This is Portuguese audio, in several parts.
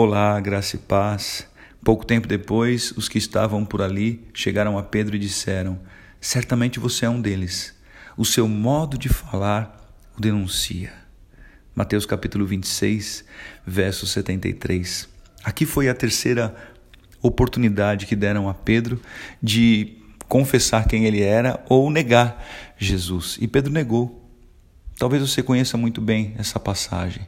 Olá, graça e paz. Pouco tempo depois, os que estavam por ali chegaram a Pedro e disseram: Certamente você é um deles. O seu modo de falar o denuncia. Mateus capítulo 26, verso 73. Aqui foi a terceira oportunidade que deram a Pedro de confessar quem ele era ou negar Jesus. E Pedro negou. Talvez você conheça muito bem essa passagem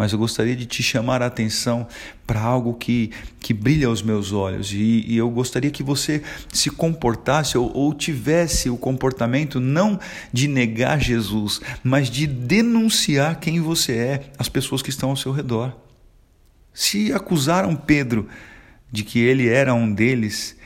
mas eu gostaria de te chamar a atenção para algo que, que brilha aos meus olhos e, e eu gostaria que você se comportasse ou, ou tivesse o comportamento não de negar Jesus, mas de denunciar quem você é às pessoas que estão ao seu redor. Se acusaram Pedro de que ele era um deles,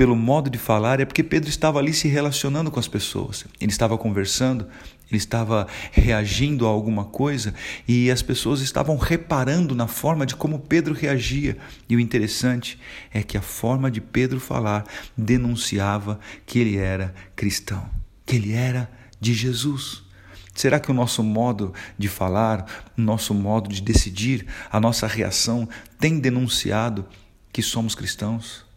pelo modo de falar, é porque Pedro estava ali se relacionando com as pessoas. Ele estava conversando, ele estava reagindo a alguma coisa e as pessoas estavam reparando na forma de como Pedro reagia. E o interessante é que a forma de Pedro falar denunciava que ele era cristão, que ele era de Jesus. Será que o nosso modo de falar, o nosso modo de decidir, a nossa reação tem denunciado que somos cristãos?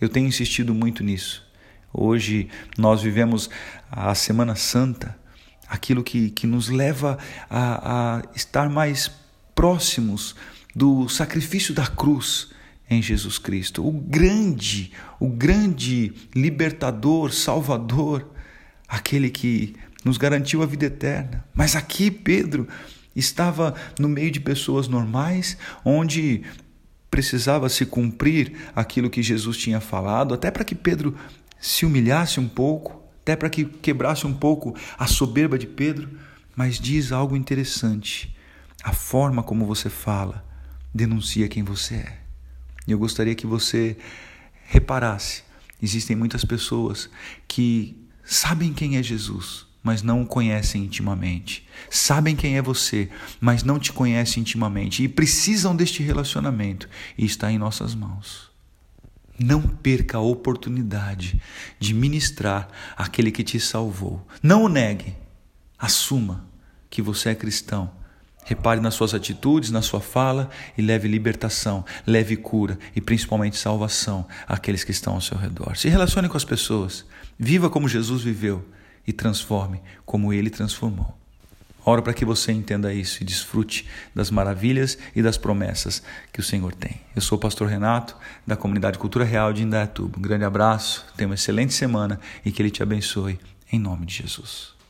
Eu tenho insistido muito nisso. Hoje nós vivemos a Semana Santa, aquilo que, que nos leva a, a estar mais próximos do sacrifício da cruz em Jesus Cristo, o grande, o grande libertador, salvador, aquele que nos garantiu a vida eterna. Mas aqui Pedro estava no meio de pessoas normais, onde precisava se cumprir aquilo que Jesus tinha falado, até para que Pedro se humilhasse um pouco, até para que quebrasse um pouco a soberba de Pedro, mas diz algo interessante. A forma como você fala denuncia quem você é. E eu gostaria que você reparasse: existem muitas pessoas que sabem quem é Jesus, mas não o conhecem intimamente. Sabem quem é você, mas não te conhecem intimamente e precisam deste relacionamento e está em nossas mãos. Não perca a oportunidade de ministrar aquele que te salvou. Não o negue. Assuma que você é cristão. Repare nas suas atitudes, na sua fala e leve libertação, leve cura e principalmente salvação àqueles que estão ao seu redor. Se relacione com as pessoas. Viva como Jesus viveu e transforme como ele transformou. Oro para que você entenda isso e desfrute das maravilhas e das promessas que o Senhor tem. Eu sou o pastor Renato, da comunidade Cultura Real de Indaiatuba. Um grande abraço, tenha uma excelente semana e que Ele te abençoe, em nome de Jesus.